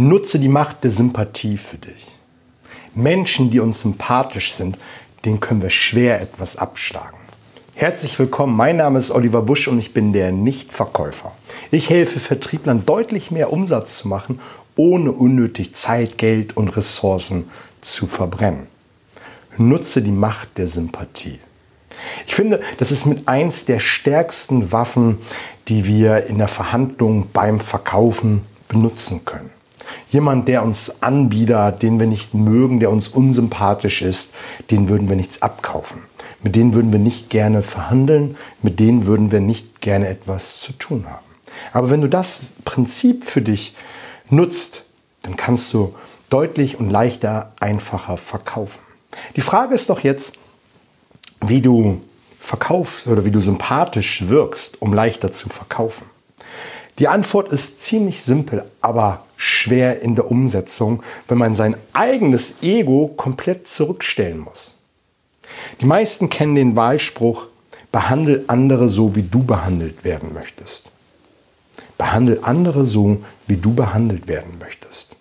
Nutze die Macht der Sympathie für dich. Menschen, die uns sympathisch sind, denen können wir schwer etwas abschlagen. Herzlich willkommen, mein Name ist Oliver Busch und ich bin der Nichtverkäufer. Ich helfe Vertrieblern deutlich mehr Umsatz zu machen, ohne unnötig Zeit, Geld und Ressourcen zu verbrennen. Nutze die Macht der Sympathie. Ich finde, das ist mit eins der stärksten Waffen, die wir in der Verhandlung beim Verkaufen benutzen können. Jemand, der uns anbietet, den wir nicht mögen, der uns unsympathisch ist, den würden wir nichts abkaufen. Mit denen würden wir nicht gerne verhandeln, mit denen würden wir nicht gerne etwas zu tun haben. Aber wenn du das Prinzip für dich nutzt, dann kannst du deutlich und leichter, einfacher verkaufen. Die Frage ist doch jetzt, wie du verkaufst oder wie du sympathisch wirkst, um leichter zu verkaufen. Die Antwort ist ziemlich simpel, aber schwer in der Umsetzung, wenn man sein eigenes Ego komplett zurückstellen muss. Die meisten kennen den Wahlspruch, behandle andere so, wie du behandelt werden möchtest. Behandle andere so, wie du behandelt werden möchtest.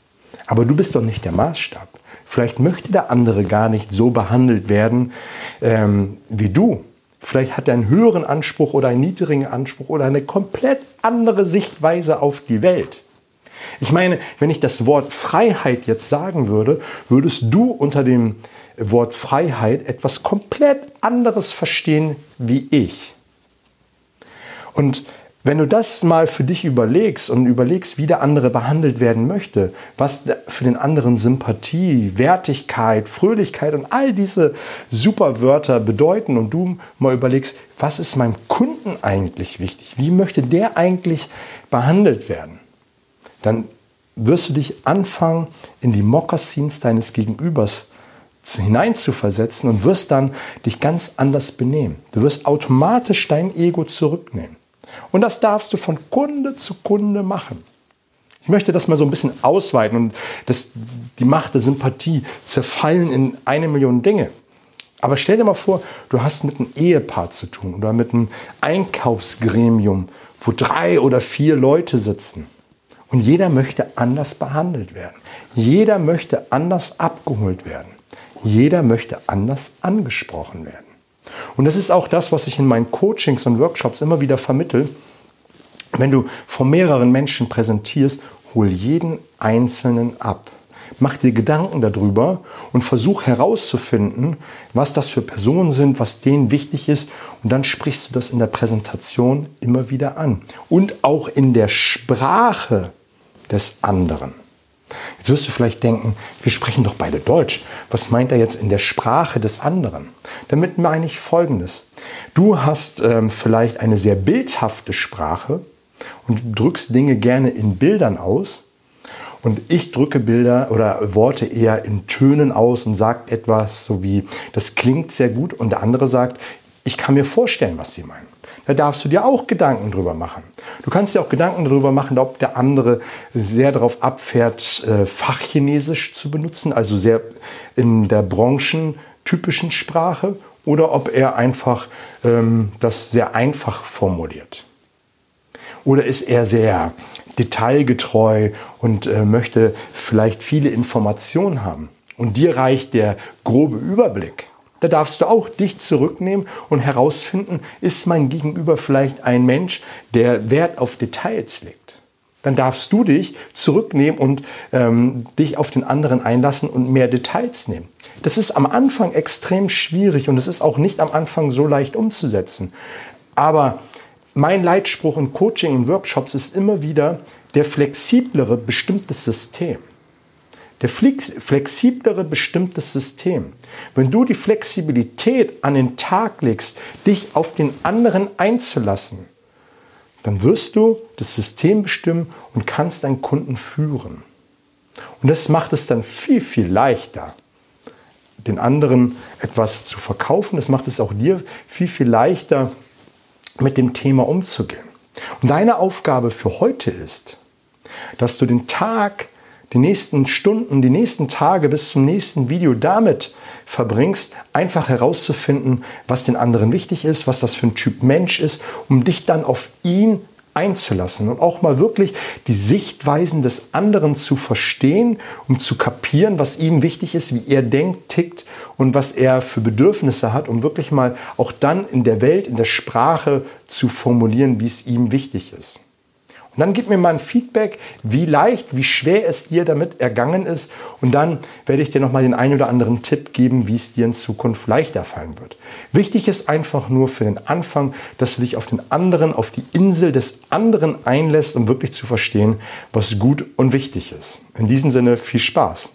Aber du bist doch nicht der Maßstab. Vielleicht möchte der andere gar nicht so behandelt werden ähm, wie du. Vielleicht hat er einen höheren Anspruch oder einen niedrigen Anspruch oder eine komplett andere Sichtweise auf die Welt. Ich meine, wenn ich das Wort Freiheit jetzt sagen würde, würdest du unter dem Wort Freiheit etwas komplett anderes verstehen wie ich. Und wenn du das mal für dich überlegst und überlegst, wie der andere behandelt werden möchte, was für den anderen Sympathie, Wertigkeit, Fröhlichkeit und all diese super Wörter bedeuten und du mal überlegst, was ist meinem Kunden eigentlich wichtig? Wie möchte der eigentlich behandelt werden? Dann wirst du dich anfangen, in die Mokassins deines Gegenübers hineinzuversetzen und wirst dann dich ganz anders benehmen. Du wirst automatisch dein Ego zurücknehmen. Und das darfst du von Kunde zu Kunde machen. Ich möchte das mal so ein bisschen ausweiten und das, die Macht der Sympathie zerfallen in eine Million Dinge. Aber stell dir mal vor, du hast mit einem Ehepaar zu tun oder mit einem Einkaufsgremium, wo drei oder vier Leute sitzen. Und jeder möchte anders behandelt werden. Jeder möchte anders abgeholt werden. Jeder möchte anders angesprochen werden. Und das ist auch das, was ich in meinen Coachings und Workshops immer wieder vermittel. Wenn du vor mehreren Menschen präsentierst, hol jeden Einzelnen ab. Mach dir Gedanken darüber und versuch herauszufinden, was das für Personen sind, was denen wichtig ist. Und dann sprichst du das in der Präsentation immer wieder an. Und auch in der Sprache des anderen. Jetzt wirst du vielleicht denken, wir sprechen doch beide Deutsch. Was meint er jetzt in der Sprache des anderen? Damit meine ich Folgendes. Du hast ähm, vielleicht eine sehr bildhafte Sprache und drückst Dinge gerne in Bildern aus. Und ich drücke Bilder oder Worte eher in Tönen aus und sage etwas so wie, das klingt sehr gut. Und der andere sagt, ich kann mir vorstellen, was sie meinen. Da darfst du dir auch Gedanken drüber machen. Du kannst dir auch Gedanken darüber machen, ob der andere sehr darauf abfährt, äh, Fachchinesisch zu benutzen, also sehr in der branchentypischen Sprache, oder ob er einfach ähm, das sehr einfach formuliert. Oder ist er sehr detailgetreu und äh, möchte vielleicht viele Informationen haben? Und dir reicht der grobe Überblick. Da darfst du auch dich zurücknehmen und herausfinden, ist mein Gegenüber vielleicht ein Mensch, der Wert auf Details legt. Dann darfst du dich zurücknehmen und ähm, dich auf den anderen einlassen und mehr Details nehmen. Das ist am Anfang extrem schwierig und es ist auch nicht am Anfang so leicht umzusetzen. Aber mein Leitspruch in Coaching und Workshops ist immer wieder der flexiblere bestimmtes System der flexiblere bestimmtes System. Wenn du die Flexibilität an den Tag legst, dich auf den anderen einzulassen, dann wirst du das System bestimmen und kannst deinen Kunden führen. Und das macht es dann viel, viel leichter, den anderen etwas zu verkaufen. Das macht es auch dir viel, viel leichter, mit dem Thema umzugehen. Und deine Aufgabe für heute ist, dass du den Tag die nächsten Stunden, die nächsten Tage bis zum nächsten Video damit verbringst, einfach herauszufinden, was den anderen wichtig ist, was das für ein Typ Mensch ist, um dich dann auf ihn einzulassen und auch mal wirklich die Sichtweisen des anderen zu verstehen, um zu kapieren, was ihm wichtig ist, wie er denkt, tickt und was er für Bedürfnisse hat, um wirklich mal auch dann in der Welt, in der Sprache zu formulieren, wie es ihm wichtig ist. Und dann gib mir mal ein Feedback, wie leicht, wie schwer es dir damit ergangen ist. Und dann werde ich dir noch mal den einen oder anderen Tipp geben, wie es dir in Zukunft leichter fallen wird. Wichtig ist einfach nur für den Anfang, dass du dich auf den anderen, auf die Insel des anderen einlässt, um wirklich zu verstehen, was gut und wichtig ist. In diesem Sinne viel Spaß.